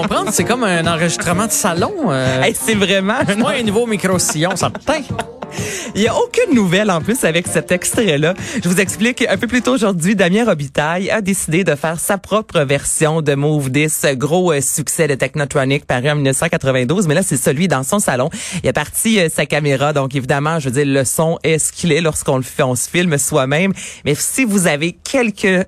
comprendre. C'est comme un enregistrement de salon. Euh, Hey, c'est vraiment... Moi, un nouveau micro-sillon, ça me teint. Il y a aucune nouvelle en plus avec cet extrait-là. Je vous explique un peu plus tôt aujourd'hui, Damien Robitaille a décidé de faire sa propre version de Move This, gros euh, succès de Technotronic paru en 1992, mais là c'est celui dans son salon. Il a parti euh, sa caméra, donc évidemment, je veux dire, le son est ce qu'il est lorsqu'on le fait, on se filme soi-même. Mais si vous avez quelques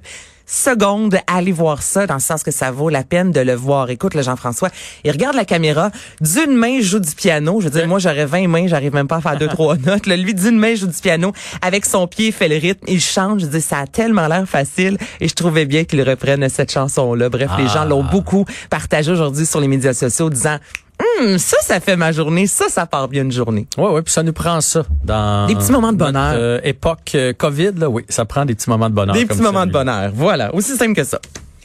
secondes, allez voir ça, dans le sens que ça vaut la peine de le voir. Écoute, le Jean-François, il regarde la caméra, d'une main il joue du piano. Je veux dire, moi j'aurais 20 mains, j'arrive même pas à faire deux, trois notes. Là, lui, d'une main il joue du piano, avec son pied, il fait le rythme, il chante. Je dis, ça a tellement l'air facile, et je trouvais bien qu'il reprenne cette chanson-là. Bref, les gens l'ont beaucoup partagé aujourd'hui sur les médias sociaux, disant, Hum, ça, ça fait ma journée. Ça, ça part bien une journée. Oui, oui, puis ça nous prend ça dans Des petits moments de bonheur. notre, euh, époque euh, Covid, là, oui, ça prend des petits moments de bonheur. Des petits moments de bonheur. Voilà. Aussi simple que ça.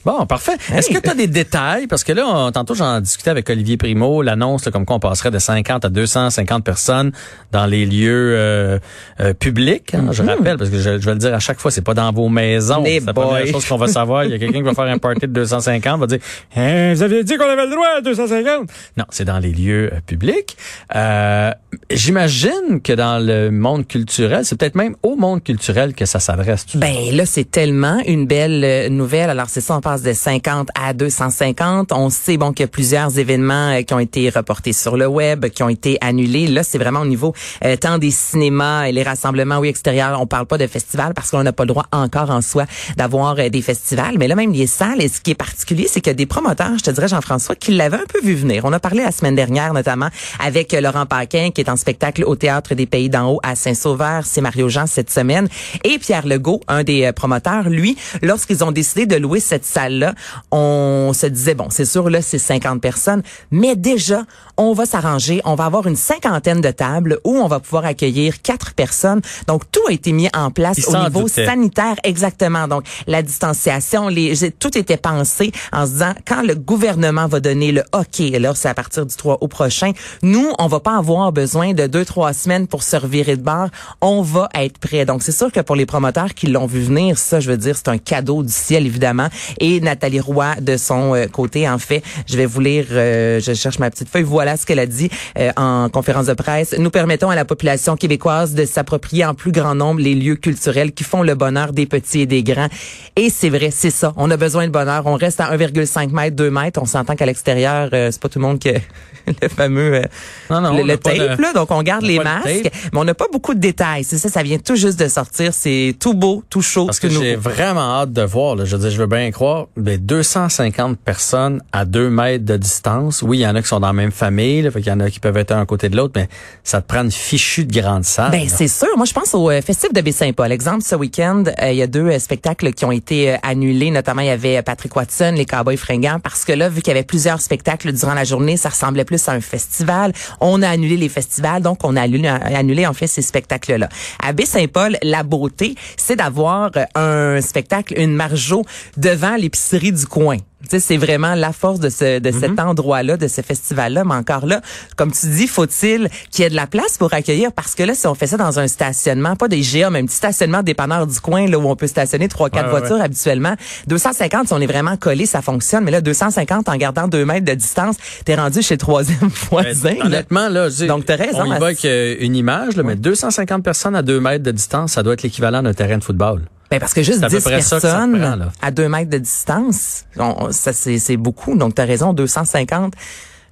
Bon, parfait. Est-ce que tu as des détails? Parce que là, on- tantôt, j'en discutais avec Olivier Primo, l'annonce, comme quoi on passerait de 50 à 250 personnes dans les lieux euh, euh, publics. hein, Je rappelle, parce que je, je vais le dire à chaque fois, c'est pas dans vos maisons. C'est la première chose qu'on va savoir. Il y a quelqu'un qui va faire un party de 250, va dire, Hein, vous aviez dit qu'on avait le droit à 250. Non, c'est dans les lieux euh, publics. Euh, J'imagine que dans le monde culturel, c'est peut-être même au monde culturel que ça s'adresse. Ben là, c'est tellement une belle euh, nouvelle. Alors c'est ça, on de 50 à 250. On sait bon qu'il y a plusieurs événements euh, qui ont été reportés sur le web, qui ont été annulés. Là, c'est vraiment au niveau euh, tant des cinémas et les rassemblements oui extérieurs. On parle pas de festivals parce qu'on n'a pas le droit encore en soi d'avoir euh, des festivals. Mais là, même les salles. Et ce qui est particulier, c'est a des promoteurs, je te dirais Jean-François, qui l'avaient un peu vu venir. On a parlé la semaine dernière notamment avec Laurent Paquin qui est en spectacle au théâtre des Pays d'en haut à Saint-Sauveur. C'est Mario Jean cette semaine et Pierre Legault, un des promoteurs, lui, lorsqu'ils ont décidé de louer cette salle-là, on se disait bon, c'est sûr là c'est 50 personnes, mais déjà on va s'arranger, on va avoir une cinquantaine de tables où on va pouvoir accueillir quatre personnes. Donc tout a été mis en place Ils au niveau sanitaire exactement. Donc la distanciation, les tout était pensé en se disant quand le gouvernement va donner le OK, là c'est à partir du 3 au prochain, nous on va pas avoir besoin de deux trois semaines pour se revirer de bar, on va être prêt. Donc c'est sûr que pour les promoteurs qui l'ont vu venir, ça je veux dire c'est un cadeau du ciel évidemment. Et Nathalie Roy de son euh, côté en fait, je vais vous lire, euh, je cherche ma petite feuille, voilà ce qu'elle a dit euh, en conférence de presse. Nous permettons à la population québécoise de s'approprier en plus grand nombre les lieux culturels qui font le bonheur des petits et des grands. Et c'est vrai, c'est ça. On a besoin de bonheur. On reste à 1,5 mètres, 2 mètres. On s'entend qu'à l'extérieur, euh, c'est pas tout le monde qui a le fameux euh, Non, non, le, le tape, de- là. Donc, on garde on les masques. Mais on n'a pas beaucoup de détails. C'est ça, ça vient tout juste de sortir. C'est tout beau, tout chaud, Parce que j'ai vraiment hâte de voir. Là. Je veux dire, je veux bien croire. Mais 250 personnes à deux mètres de distance. Oui, il y en a qui sont dans la même famille. Là, fait qu'il y en a qui peuvent être un à côté de l'autre, mais ça te prend une fichue de grande salle. Ben c'est sûr. Moi, je pense au euh, Festif de Baie-Saint-Paul. Exemple, ce week-end, euh, il y a deux euh, spectacles qui ont été euh, annulés. Notamment, il y avait euh, Patrick Watson, les Cowboys fringants, parce que là, vu qu'il y avait plusieurs spectacles durant la journée, ça ressemblait plus à un festival. On a annulé les festivals, donc on a annulé, annulé en fait ces spectacles-là. À Baie-Saint-Paul, la beauté, c'est d'avoir euh, un spectacle, une margeau devant l'épicerie du coin. C'est vraiment la force de ce de cet endroit-là, de ce festival-là. Mais encore là, comme tu dis, faut-il qu'il y ait de la place pour accueillir? Parce que là, si on fait ça dans un stationnement, pas des GA, mais un petit stationnement dépanneur du coin là où on peut stationner trois quatre Ouais, ouais, voitures habituellement, 250 si on est vraiment collé, ça fonctionne. Mais là, 250 en gardant deux mètres de distance, t'es rendu chez le troisième voisin. Honnêtement, là, je dis, Donc, t'as raison, On y va avec euh, une image, là, mais 250 personnes à deux mètres de distance, ça doit être l'équivalent d'un terrain de football. Ben parce que juste C'est à peu 10 près ça que ça personnes prend, à deux mètres de distance, on- ça c'est beaucoup. Donc, t'as raison, 250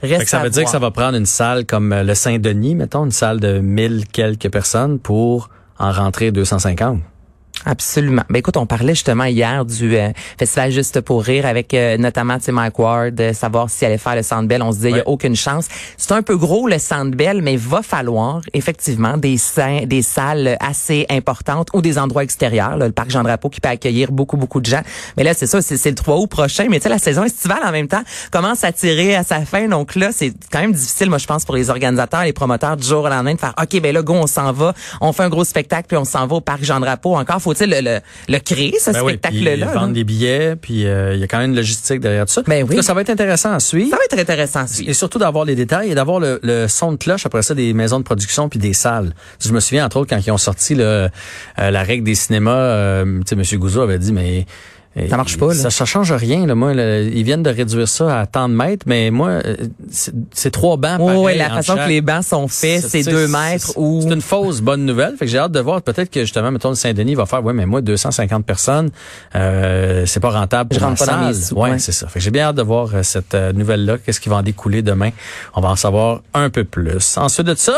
reste ça veut dire que ça va prendre une salle comme euh, le Saint-Denis, mettons, une salle de 1000 quelques personnes pour en rentrer 250. Absolument. Ben écoute, on parlait justement hier du euh, festival Juste pour rire avec euh, notamment sais, Mike Ward, euh, savoir s'il allait faire le Centre Bell. On se disait il y Ouais. a aucune chance. C'est un peu gros le Centre Bell, mais il va falloir effectivement des sa- des salles assez importantes ou des endroits extérieurs. là, le parc Jean Drapeau qui peut accueillir beaucoup beaucoup de gens. Mais là c'est ça, c'est c'est le 3 août prochain. Mais tu sais la saison estivale en même temps commence à tirer à sa fin. Donc là c'est quand même difficile, moi je pense pour les organisateurs, les promoteurs du jour au lendemain de faire ok ben là go on s'en va, on fait un gros spectacle puis on s'en va au parc Jean Drapeau. Encore faut-il le, le, le créer ce Ben oui, puis spectacle là? ils vendent des billets, puis euh, il y a quand même une logistique derrière tout ça. Ben oui. Ça, ça va être intéressant à suivre. Ça va être intéressant. à suivre. Et surtout d'avoir les détails et d'avoir le, le son de cloche après ça des maisons de production puis des salles. Je me souviens entre autres quand ils ont sorti le, euh, la règle des cinémas, euh, tu sais Monsieur Gouzeau avait dit mais Et Ça marche pas, là. Ça, ça change rien. Là. Moi, là, ils viennent de réduire ça à tant de mètres, mais moi, euh, c'est trois bancs. Oui, pareils la entre façon chaque. que les bancs sont faits, c'est deux mètres ou... C'est une fausse bonne nouvelle. Fait que j'ai hâte de voir. Peut-être que justement, mettons, le Saint-Denis va faire, ouais, mais moi, 250 personnes, euh, c'est pas rentable Je pour rentre ma pas dans mes salle. sous, Ouais, ouais. c'est ça. Fait que j'ai bien hâte de voir euh, cette euh, nouvelle-là. Qu'est-ce qui va en découler demain? On va en savoir un peu plus. Ensuite de ça,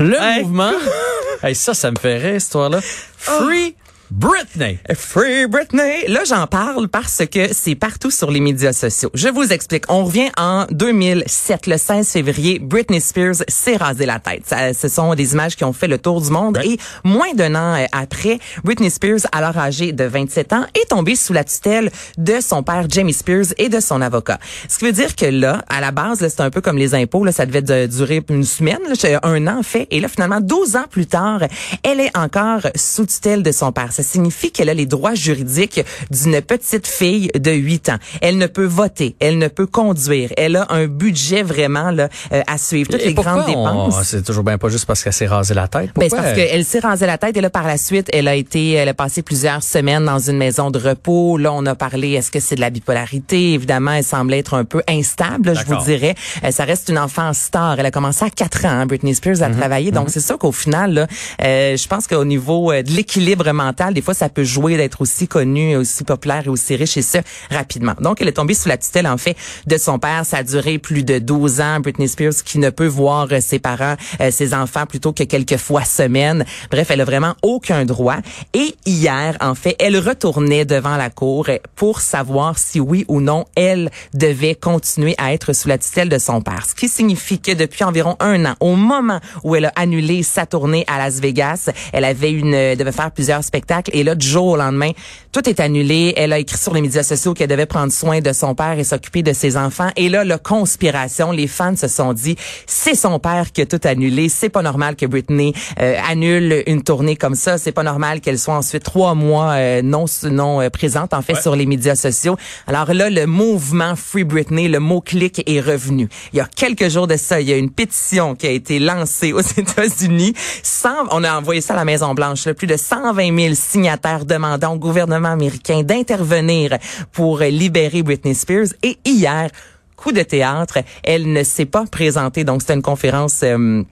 le Hey. mouvement. hey, ça, ça me fait rire, cette histoire-là. Free Britney. Free Britney. Là, j'en parle parce que c'est partout sur les médias sociaux. Je vous explique. On revient en 2007, le 16 février. Britney Spears s'est rasé la tête. Ça, ce sont des images qui ont fait le tour du monde. Et moins d'un an euh, après, Britney Spears, alors âgée de 27 ans, est tombée sous la tutelle de son père Jamie Spears et de son avocat. Ce qui veut dire que là, à la base, c'est un peu comme les impôts. Là, ça devait de- durer une semaine, là, un an en fait. Et là, finalement, 12 ans plus tard, elle est encore sous tutelle de son père. Ça signifie qu'elle a les droits juridiques d'une petite fille de 8 ans. Elle ne peut voter, elle ne peut conduire. Elle a un budget vraiment là, euh, à suivre. Toutes Et les grandes dépenses. C'est toujours bien pas juste parce qu'elle s'est rasé la tête? Ben, c'est Pourquoi? parce qu'elle s'est rasé la tête et là par la suite, elle a été, elle a passé plusieurs semaines dans une maison de repos. Là, on a parlé, est-ce que c'est de la bipolarité? Évidemment, elle semblait être un peu instable, je vous dirais. Euh, ça reste une enfant star. Elle a commencé à 4 ans, hein, Britney Spears, à travailler. Donc c'est ça qu'au final, là, euh, je pense qu'au niveau euh, de l'équilibre mental, des fois, ça peut jouer d'être aussi connue, aussi populaire et aussi riche et ça rapidement. Donc elle est tombée sous la tutelle en fait de son père. Ça a duré plus de 12 ans. Britney Spears qui ne peut voir euh, ses parents, euh, ses enfants plutôt que quelques fois semaine. Bref, elle a vraiment aucun droit. Et hier, en fait, elle retournait devant la cour euh, pour savoir si oui ou non elle devait continuer à être sous la tutelle de son père. Ce qui signifie que depuis environ un an, au moment où elle a annulé sa tournée à Las Vegas, elle avait une devait faire plusieurs spectacles et là du jour au lendemain, tout est annulé. Elle a écrit sur les médias sociaux qu'elle devait prendre soin de son père et s'occuper de ses enfants. Et là, la conspiration, les fans se sont dit, c'est son père qui a tout annulé. C'est pas normal que Britney euh, annule une tournée comme ça. C'est pas normal qu'elle soit ensuite trois mois euh, non non euh, présente en fait Ouais. sur les médias sociaux. Alors là, le mouvement Free Britney, le mot clic est revenu. Il y a quelques jours de ça, il y a une pétition qui a été lancée aux États-Unis. 100 On a envoyé ça à la Maison Blanche. Là, plus de 120 000 signataires demandant au gouvernement américain d'intervenir pour libérer Britney Spears. Et hier, coup de théâtre, elle ne s'est pas présentée. Donc c'était une conférence. euh,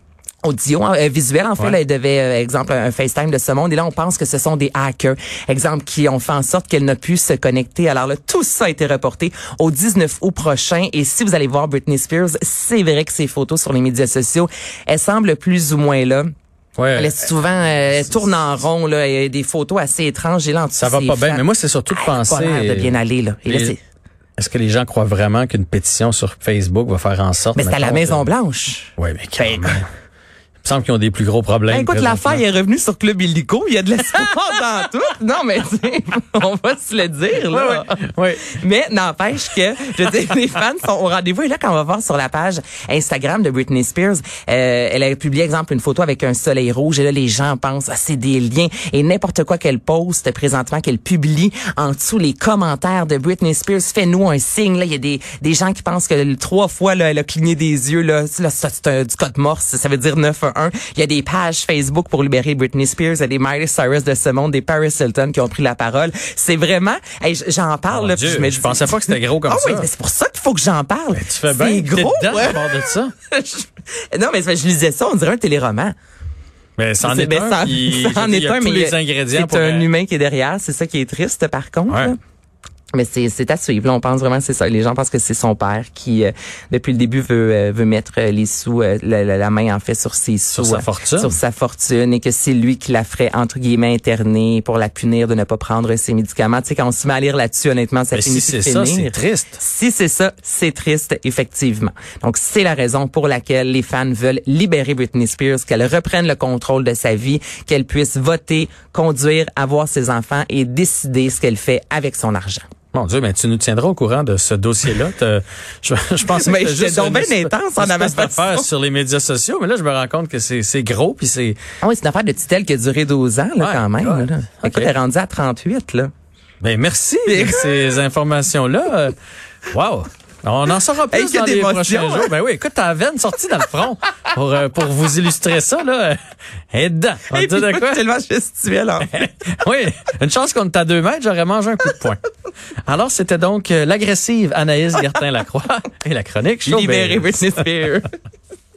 audio, euh, visuel. En fait, Ouais. là, elle devait, euh, exemple, un FaceTime de ce monde. Et là, on pense que ce sont des hackers, exemple, qui ont fait en sorte qu'elle n'a pu se connecter. Alors là, tout ça a été reporté au 19 août prochain. Et si vous allez voir Britney Spears, c'est vrai que ses photos sur les médias sociaux, elle semble plus ou moins là. Ouais. Elle est souvent, euh, elle tourne en rond, là, et des photos assez étranges. Et là, en Ça va pas bien. Mais moi, c'est surtout de penser. pas l'air de bien aller, là. Et Les- Est-ce que les gens croient vraiment qu'une pétition sur Facebook va faire en sorte mais c'est à la Maison Blanche. Ouais, mais quand Ben, même. Il me semble qu'ils ont des plus gros problèmes. Ben, écoute, l'affaire est revenue sur Club Illico. Il y a de l'espoir dans tout. Non, mais on va se le dire, là. Ouais. Mais n'empêche que, je veux dire, les fans sont au rendez-vous. Et là, quand on va voir sur la page Instagram de Britney Spears, euh, elle a publié, exemple, une photo avec un soleil rouge. Et là, les gens pensent, ah, c'est des liens. Et n'importe quoi qu'elle poste présentement, qu'elle publie en dessous les commentaires de Britney Spears, fais-nous un signe. Là, il y a des, des gens qui pensent que trois fois, là, elle a cligné des yeux. Là, là c'est du code morse. Ça veut dire 911. Il y a des pages Facebook pour libérer Britney Spears. Il y a des Miley Cyrus de ce monde, des Paris Hilton qui ont pris la parole. C'est vraiment, hey, j'en parle, Mon là, Dieu, je me je dis- pensais pas que c'était gros comme ah ça. oui, mais c'est pour ça qu'il faut que j'en parle. Tu fais C'est bien. T'es gros. dedans ouais. à de ça. non, mais c'est je lisais ça, on dirait un téléroman. Mais c'en C'est- est ben, un. est un, mais C'est un humain qui est derrière, c'est ça qui est triste par contre. Ouais. Mais c'est à suivre. Là, on pense vraiment c'est ça. Les gens pensent que c'est son père qui, euh, depuis le début, veut euh, veut mettre euh, les sous, euh, la, la- main en fait sur ses sous, sa euh, fortune. sur sa fortune, et que c'est lui qui la ferait entre guillemets interner pour la punir de ne pas prendre ses médicaments. Tu sais, quand on se met à lire là-dessus, honnêtement, ça Mais finit si c'est ça, c'est triste. Si c'est ça, c'est triste, effectivement. Donc, c'est la raison pour laquelle les fans veulent libérer Britney Spears, qu'elle reprenne le contrôle de sa vie, qu'elle puisse voter, conduire, avoir ses enfants et décider ce qu'elle fait avec son argent. Mon Dieu, mais tu nous tiendras au courant de ce dossier-là. Je, je pensais Mais que c'était juste donc une intense en d'affaire sur les médias sociaux, mais là, je me rends compte que c'est c'est gros, puis c'est... Ah oui, c'est une affaire de tutelle qui a duré 12 ans, là, Ouais, quand même. ouais. Là. Ok. Écoute, rendue à 38, là. Ben merci de ces informations-là. Euh, Wow! On en saura plus Hey, dans les prochains hein? jours. Ben oui, écoute, ta veine sortie dans le front pour, euh, pour vous illustrer ça, là. Et dedans. On Et te de quoi? tellement gestuel, en fait. oui, une chance qu'on est à deux mètres, j'aurais mangé un coup de poing. Alors, c'était donc euh, l'agressive Anaïs Gertin-Lacroix et la chronique. Libérer Britney Spears.